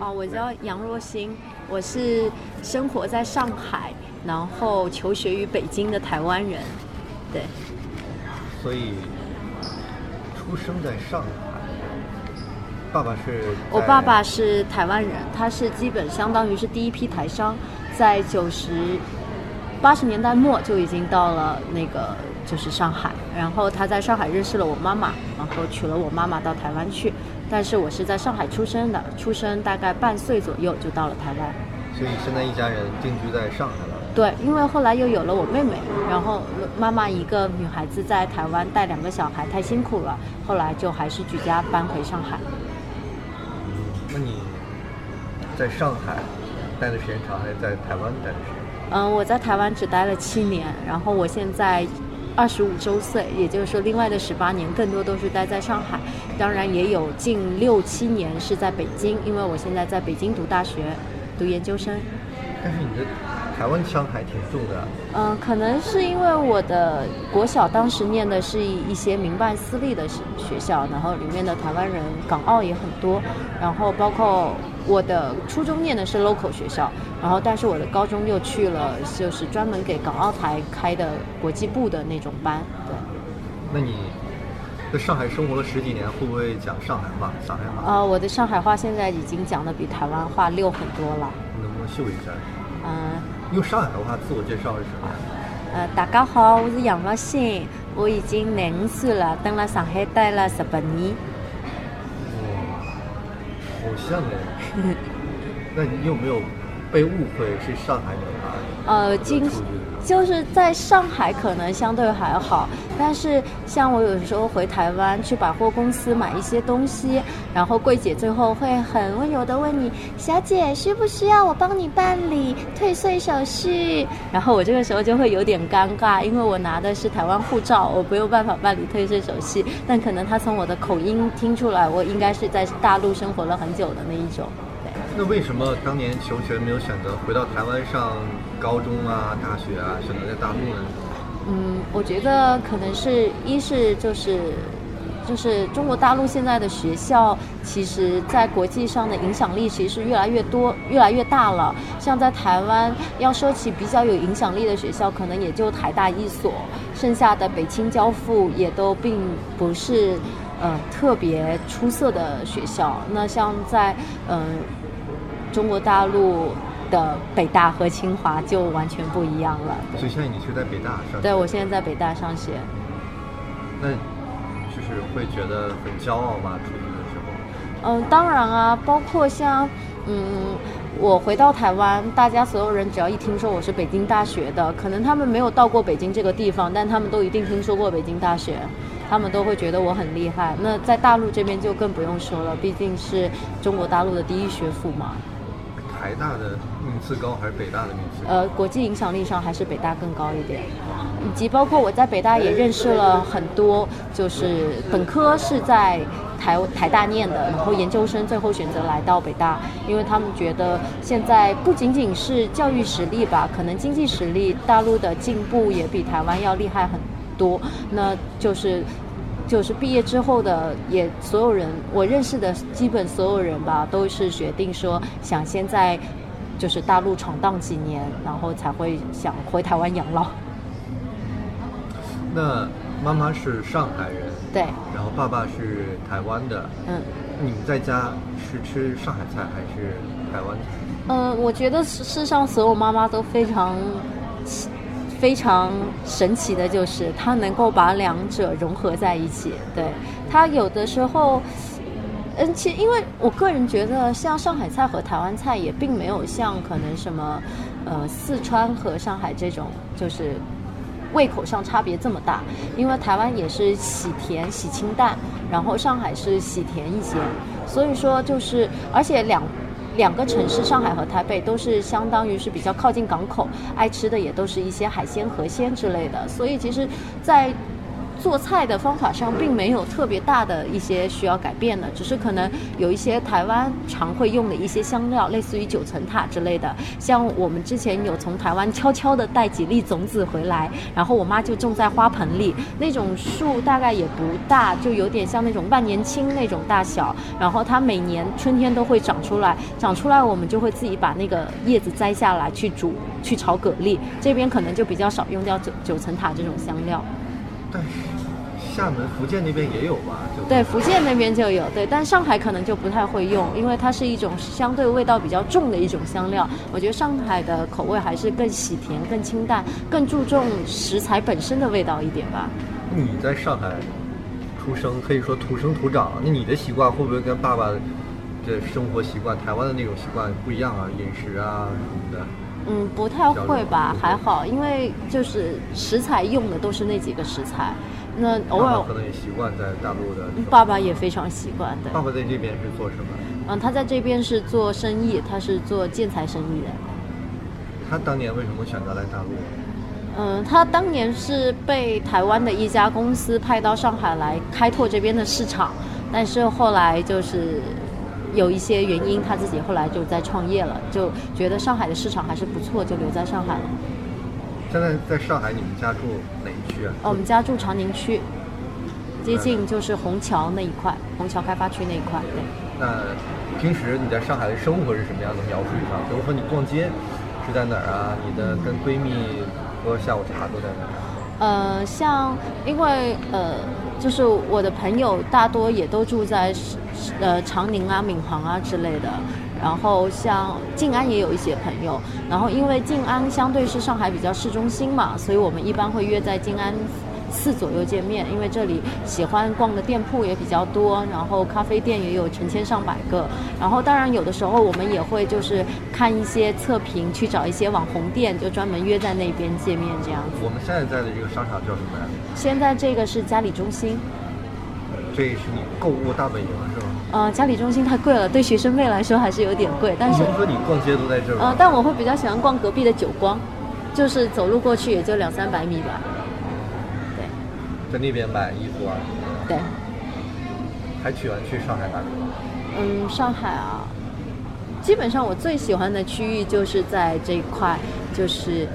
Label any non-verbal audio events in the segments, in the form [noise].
哦，我叫杨若欣，我是生活在上海，然后求学于北京的台湾人。对，所以出生在上海，爸爸是我爸爸是台湾人，他是基本相当于是第一批台商，在九十八十年代末就已经到了那个就是上海，然后他在上海认识了我妈妈，然后娶了我妈妈到台湾去。但是我是在上海出生的，出生大概半岁左右就到了台湾。所以现在一家人定居在上海了。对，因为后来又有了我妹妹，然后妈妈一个女孩子在台湾带两个小孩太辛苦了，后来就还是举家搬回上海。那你在上海待的时间长，还是在台湾待的时间？嗯，我在台湾只待了七年，然后我现在。二十五周岁，也就是说，另外的十八年更多都是待在上海，当然也有近六七年是在北京，因为我现在在北京读大学，读研究生。但是你的台湾腔还挺重的。嗯，可能是因为我的国小当时念的是一些民办私立的学校，然后里面的台湾人、港澳也很多，然后包括。我的初中念的是 local 学校，然后但是我的高中又去了，就是专门给港澳台开的国际部的那种班。对。那你在上海生活了十几年，会不会讲上海话？上海话？呃，我的上海话现在已经讲的比台湾话溜很多了。能不能秀一下？嗯。用上海话自我介绍是什么？呃，大家好，我是杨若欣，我已经廿五岁了，等了上海待了十八年。哇好像哎，[laughs] 那你有没有被误会是上海女孩？呃，经就是在上海可能相对还好，但是像我有时候回台湾去百货公司买一些东西，然后柜姐最后会很温柔的问你：“小姐需不需要我帮你办理退税手续？”然后我这个时候就会有点尴尬，因为我拿的是台湾护照，我没有办法办理退税手续。但可能他从我的口音听出来，我应该是在大陆生活了很久的那一种。那为什么当年求学没有选择回到台湾上高中啊、大学啊，选择在大陆呢？嗯，我觉得可能是一是就是就是中国大陆现在的学校，其实在国际上的影响力其实越来越多、越来越大了。像在台湾，要说起比较有影响力的学校，可能也就台大一所，剩下的北清交附也都并不是呃特别出色的学校。那像在嗯。中国大陆的北大和清华就完全不一样了。所以现在你是在北大上？对，我现在在北大上学。那就是会觉得很骄傲吗？出去的时候？嗯，当然啊，包括像嗯，我回到台湾，大家所有人只要一听说我是北京大学的，可能他们没有到过北京这个地方，但他们都一定听说过北京大学，他们都会觉得我很厉害。那在大陆这边就更不用说了，毕竟是中国大陆的第一学府嘛。台大的名次高还是北大的名次？呃，国际影响力上还是北大更高一点，以及包括我在北大也认识了很多，就是本科是在台台大念的，然后研究生最后选择来到北大，因为他们觉得现在不仅仅是教育实力吧，可能经济实力大陆的进步也比台湾要厉害很多，那就是。就是毕业之后的，也所有人我认识的基本所有人吧，都是决定说想先在就是大陆闯荡几年，然后才会想回台湾养老。那妈妈是上海人，对，然后爸爸是台湾的，嗯，你们在家是吃上海菜还是台湾菜？嗯，我觉得世上所有妈妈都非常。非常神奇的就是，它能够把两者融合在一起。对它有的时候，嗯，其因为我个人觉得，像上海菜和台湾菜也并没有像可能什么，呃，四川和上海这种，就是胃口上差别这么大。因为台湾也是喜甜喜清淡，然后上海是喜甜一些，所以说就是，而且两。两个城市，上海和台北都是相当于是比较靠近港口，爱吃的也都是一些海鲜、河鲜之类的。所以其实，在做菜的方法上并没有特别大的一些需要改变的，只是可能有一些台湾常会用的一些香料，类似于九层塔之类的。像我们之前有从台湾悄悄的带几粒种子回来，然后我妈就种在花盆里，那种树大概也不大，就有点像那种万年青那种大小。然后它每年春天都会长出来，长出来我们就会自己把那个叶子摘下来去煮，去炒蛤蜊。这边可能就比较少用掉九九层塔这种香料。对，厦门、福建那边也有吧？对，福建那边就有。对，但上海可能就不太会用，因为它是一种相对味道比较重的一种香料。我觉得上海的口味还是更喜甜、更清淡、更注重食材本身的味道一点吧。你在上海出生，可以说土生土长，那你的习惯会不会跟爸爸的生活习惯、台湾的那种习惯不一样啊？饮食啊什么的？嗯，不太会吧，还好，因为就是食材用的都是那几个食材，那偶尔可能也习惯在大陆的。爸爸也非常习惯的。爸爸在这边是做什么？嗯，他在这边是做生意，他是做建材生意的。他当年为什么选择来大陆？嗯，他当年是被台湾的一家公司派到上海来开拓这边的市场，但是后来就是。有一些原因，他自己后来就在创业了，就觉得上海的市场还是不错，就留在上海了。现在在上海，你们家住哪一区啊？哦，我们家住长宁区，接近就是虹桥那一块，虹桥开发区那一块。对。那平时你在上海的生活是什么样的？描述一下。比如说你逛街是在哪儿啊？你的跟闺蜜喝下午茶都在哪儿？呃，像因为呃。就是我的朋友大多也都住在，呃长宁啊、闵行啊之类的，然后像静安也有一些朋友，然后因为静安相对是上海比较市中心嘛，所以我们一般会约在静安。四左右见面，因为这里喜欢逛的店铺也比较多，然后咖啡店也有成千上百个，然后当然有的时候我们也会就是看一些测评，去找一些网红店，就专门约在那边见面这样子。我们现在在的这个商场叫什么呀？现在这个是嘉里中心。这是你购物大本营？呃，嘉里中心太贵了，对学生妹来说还是有点贵。但是听说你逛街都在这儿。呃，但我会比较喜欢逛隔壁的久光，就是走路过去也就两三百米吧。对在那边买衣服啊？对。还喜欢去上海哪里？嗯，上海啊，基本上我最喜欢的区域就是在这一块，就是。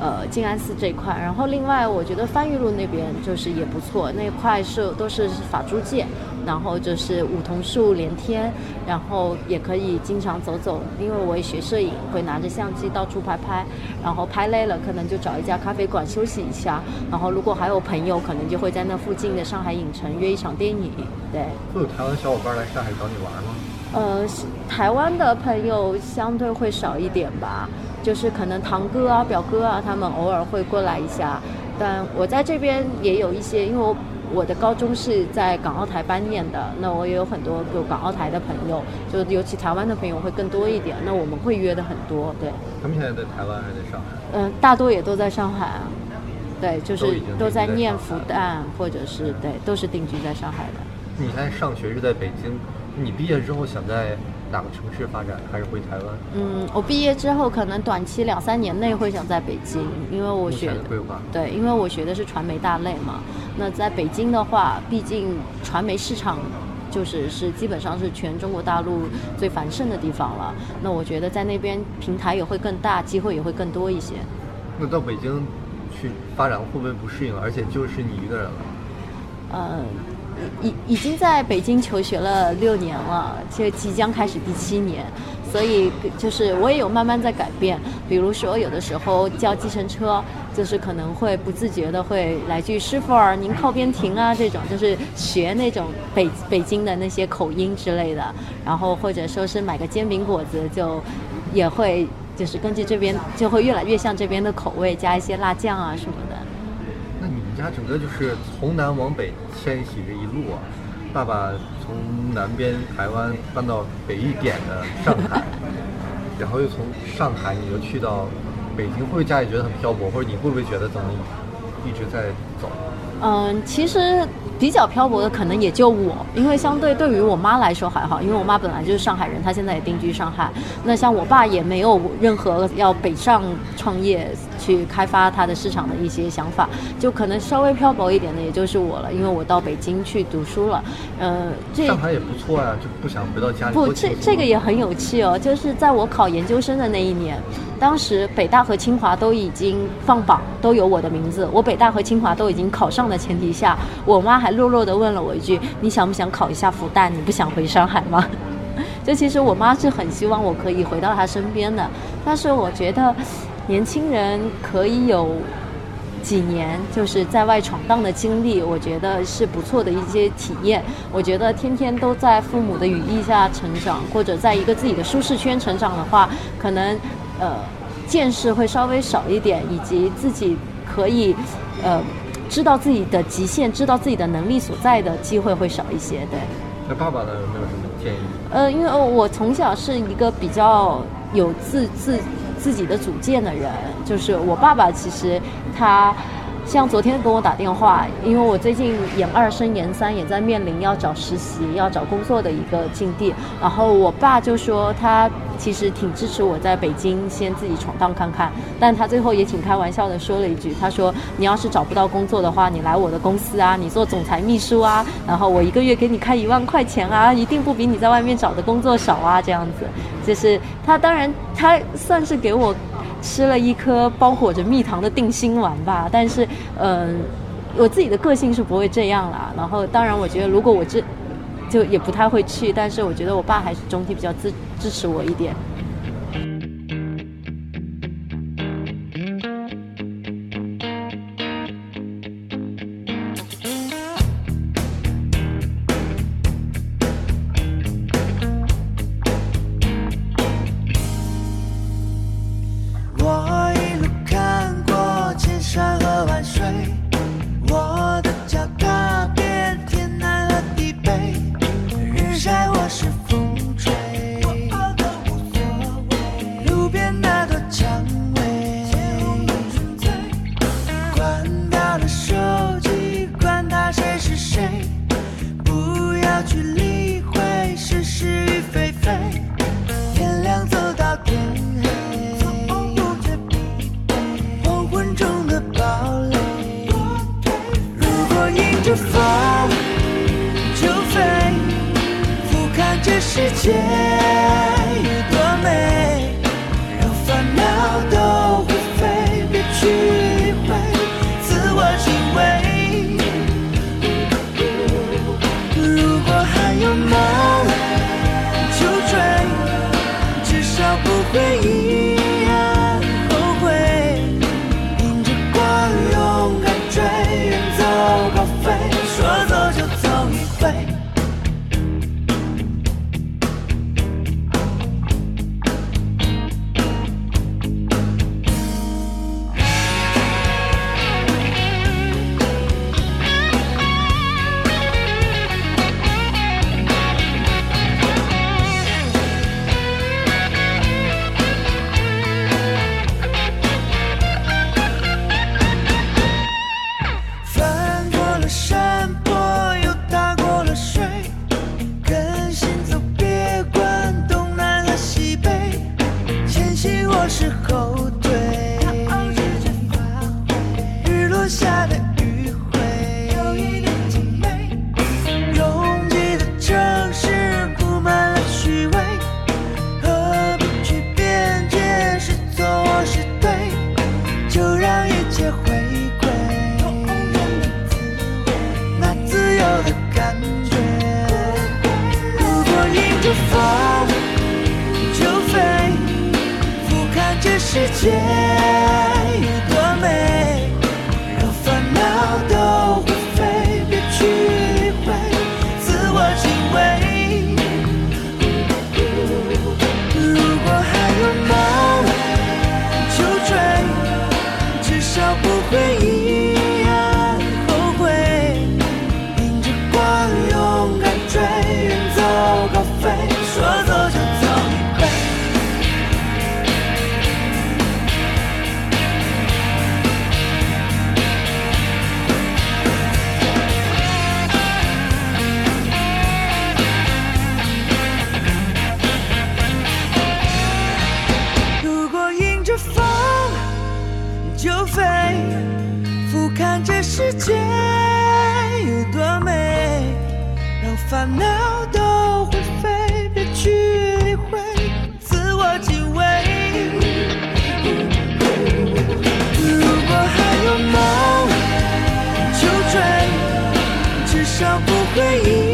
呃，静安寺这一块，然后另外我觉得番禺路那边就是也不错，那块是都是法租界，然后就是梧桐树连天，然后也可以经常走走，因为我也学摄影，会拿着相机到处拍拍，然后拍累了可能就找一家咖啡馆休息一下，然后如果还有朋友，可能就会在那附近的上海影城约一场电影。对，会有台湾小伙伴来上海找你玩吗？呃，台湾的朋友相对会少一点吧。就是可能堂哥啊、表哥啊，他们偶尔会过来一下，但我在这边也有一些，因为我我的高中是在港澳台班念的，那我也有很多有港澳台的朋友，就尤其台湾的朋友会更多一点，那我们会约的很多，对。他们现在在台湾还是在上海？嗯，大多也都在上海啊，对，就是都在念复旦，或者是对，都是定居在上海的。你现在上学是在北京，你毕业之后想在？哪个城市发展，还是回台湾？嗯，我毕业之后可能短期两三年内会想在北京，因为我学规划对，因为我学的是传媒大类嘛。那在北京的话，毕竟传媒市场就是是基本上是全中国大陆最繁盛的地方了。那我觉得在那边平台也会更大，机会也会更多一些。那到北京去发展会不会不适应？而且就是你一个人了。嗯。已已经在北京求学了六年了，就即将开始第七年，所以就是我也有慢慢在改变。比如说，有的时候叫计程车，就是可能会不自觉的会来句“师傅儿，您靠边停啊”这种，就是学那种北北京的那些口音之类的。然后或者说是买个煎饼果子，就也会就是根据这边就会越来越像这边的口味，加一些辣酱啊什么的。你家整个就是从南往北迁徙这一路啊，爸爸从南边台湾搬到北一点的上海，然后又从上海你就去到北京，会不会家里觉得很漂泊，或者你会不会觉得怎么一直在走？嗯，其实比较漂泊的可能也就我，因为相对对于我妈来说还好，因为我妈本来就是上海人，她现在也定居上海。那像我爸也没有任何要北上创业去开发他的市场的一些想法，就可能稍微漂泊一点的也就是我了，因为我到北京去读书了。呃，这上海也不错呀，就不想回到家里。不，这这个也很有趣哦，就是在我考研究生的那一年，当时北大和清华都已经放榜，都有我的名字，我北大和清华都已经考上的前提下，我妈还还弱弱的问了我一句：“你想不想考一下复旦？你不想回上海吗？” [laughs] 就其实我妈是很希望我可以回到她身边的，但是我觉得年轻人可以有几年就是在外闯荡的经历，我觉得是不错的一些体验。我觉得天天都在父母的羽翼下成长，或者在一个自己的舒适圈成长的话，可能呃见识会稍微少一点，以及自己可以呃知道自己的极限，知道自己的能力所在的机会会少一些。对。那爸爸呢？有没有什么建议？呃，因为我从小是一个比较有自自自己的主见的人，就是我爸爸其实他。像昨天跟我打电话，因为我最近研二升研三，也在面临要找实习、要找工作的一个境地。然后我爸就说，他其实挺支持我在北京先自己闯荡看看，但他最后也挺开玩笑的说了一句，他说：“你要是找不到工作的话，你来我的公司啊，你做总裁秘书啊，然后我一个月给你开一万块钱啊，一定不比你在外面找的工作少啊。”这样子，就是他当然他算是给我。吃了一颗包裹着蜜糖的定心丸吧，但是，嗯，我自己的个性是不会这样啦。然后，当然，我觉得如果我这，就也不太会去。但是，我觉得我爸还是总体比较支支持我一点。世界。回忆